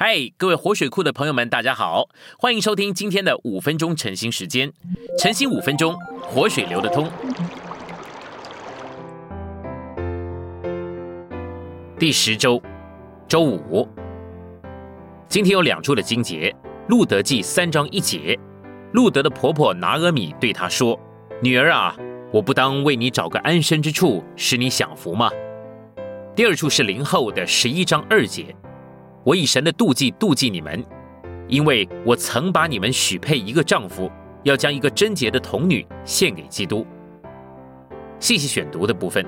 嗨，各位活水库的朋友们，大家好，欢迎收听今天的五分钟晨兴时间。晨兴五分钟，活水流得通。第十周，周五。今天有两处的经节，《路德记》三章一节，路德的婆婆拿阿米对他说：“女儿啊，我不当为你找个安身之处，使你享福吗？”第二处是林后的十一章二节。我以神的妒忌妒忌你们，因为我曾把你们许配一个丈夫，要将一个贞洁的童女献给基督。细细选读的部分，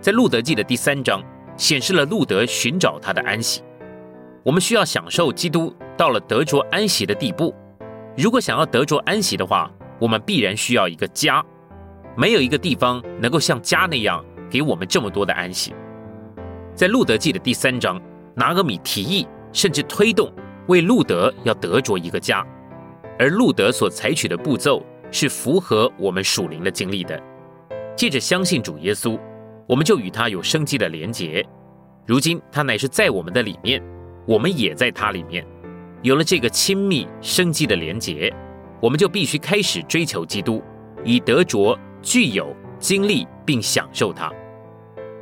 在路德记的第三章显示了路德寻找他的安息。我们需要享受基督到了得着安息的地步。如果想要得着安息的话，我们必然需要一个家。没有一个地方能够像家那样给我们这么多的安息。在路德记的第三章。拿俄米提议，甚至推动为路德要得着一个家，而路德所采取的步骤是符合我们属灵的经历的。借着相信主耶稣，我们就与他有生机的连结。如今他乃是在我们的里面，我们也在他里面，有了这个亲密生机的连结，我们就必须开始追求基督，以得着、具有、经历并享受他。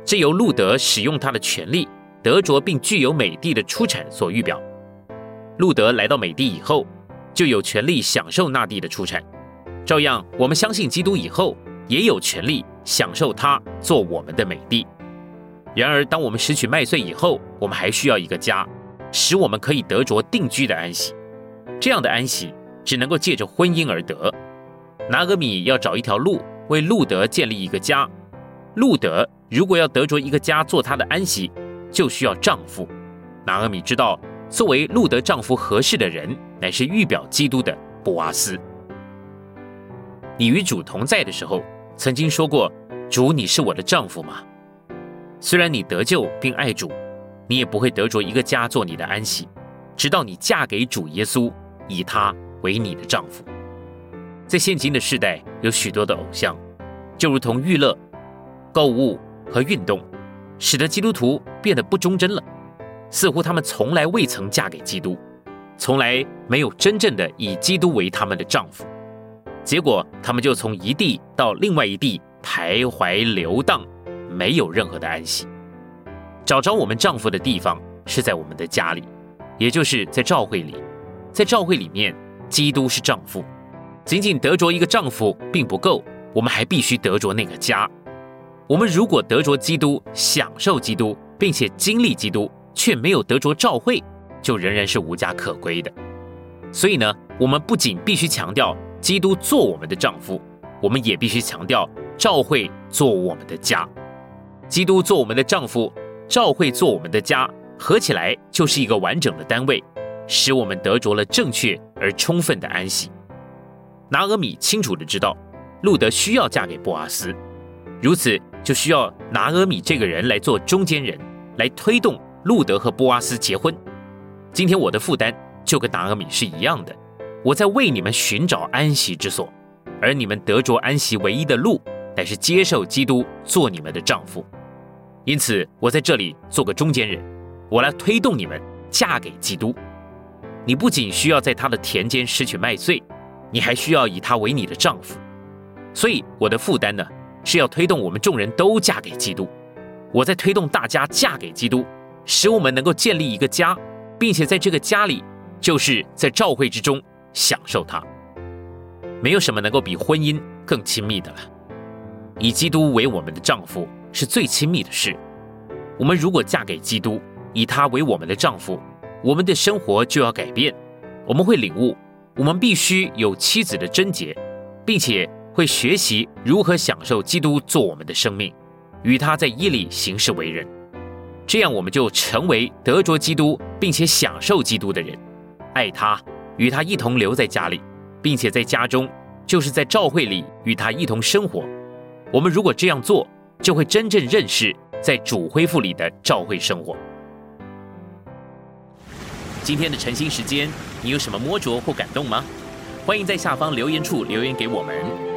这由路德使用他的权利。得着并具有美地的出产所预表，路德来到美地以后，就有权利享受那地的出产。照样，我们相信基督以后，也有权利享受他做我们的美地。然而，当我们拾取麦穗以后，我们还需要一个家，使我们可以得着定居的安息。这样的安息只能够借着婚姻而得。拿俄米要找一条路为路德建立一个家。路德如果要得着一个家做他的安息。就需要丈夫。拿俄米知道，作为路德丈夫合适的人，乃是预表基督的布阿斯。你与主同在的时候，曾经说过：“主，你是我的丈夫吗？”虽然你得救并爱主，你也不会得着一个家做你的安息，直到你嫁给主耶稣，以他为你的丈夫。在现今的世代，有许多的偶像，就如同娱乐、购物和运动。使得基督徒变得不忠贞了，似乎他们从来未曾嫁给基督，从来没有真正的以基督为他们的丈夫，结果他们就从一地到另外一地徘徊流荡，没有任何的安息。找着我们丈夫的地方是在我们的家里，也就是在教会里，在教会里面，基督是丈夫。仅仅得着一个丈夫并不够，我们还必须得着那个家。我们如果得着基督，享受基督，并且经历基督，却没有得着召会，就仍然是无家可归的。所以呢，我们不仅必须强调基督做我们的丈夫，我们也必须强调召会做我们的家。基督做我们的丈夫，召会做我们的家，合起来就是一个完整的单位，使我们得着了正确而充分的安息。拿俄米清楚的知道，路德需要嫁给波阿斯，如此。就需要拿阿米这个人来做中间人，来推动路德和波阿斯结婚。今天我的负担就跟拿阿米是一样的，我在为你们寻找安息之所，而你们得着安息唯一的路，乃是接受基督做你们的丈夫。因此，我在这里做个中间人，我来推动你们嫁给基督。你不仅需要在他的田间拾取麦穗，你还需要以他为你的丈夫。所以，我的负担呢？是要推动我们众人都嫁给基督，我在推动大家嫁给基督，使我们能够建立一个家，并且在这个家里，就是在召会之中享受它。没有什么能够比婚姻更亲密的了。以基督为我们的丈夫是最亲密的事。我们如果嫁给基督，以他为我们的丈夫，我们的生活就要改变。我们会领悟，我们必须有妻子的贞洁，并且。会学习如何享受基督做我们的生命，与他在伊里行事为人，这样我们就成为得着基督并且享受基督的人，爱他，与他一同留在家里，并且在家中就是在教会里与他一同生活。我们如果这样做，就会真正认识在主恢复里的教会生活。今天的晨兴时间，你有什么摸着或感动吗？欢迎在下方留言处留言给我们。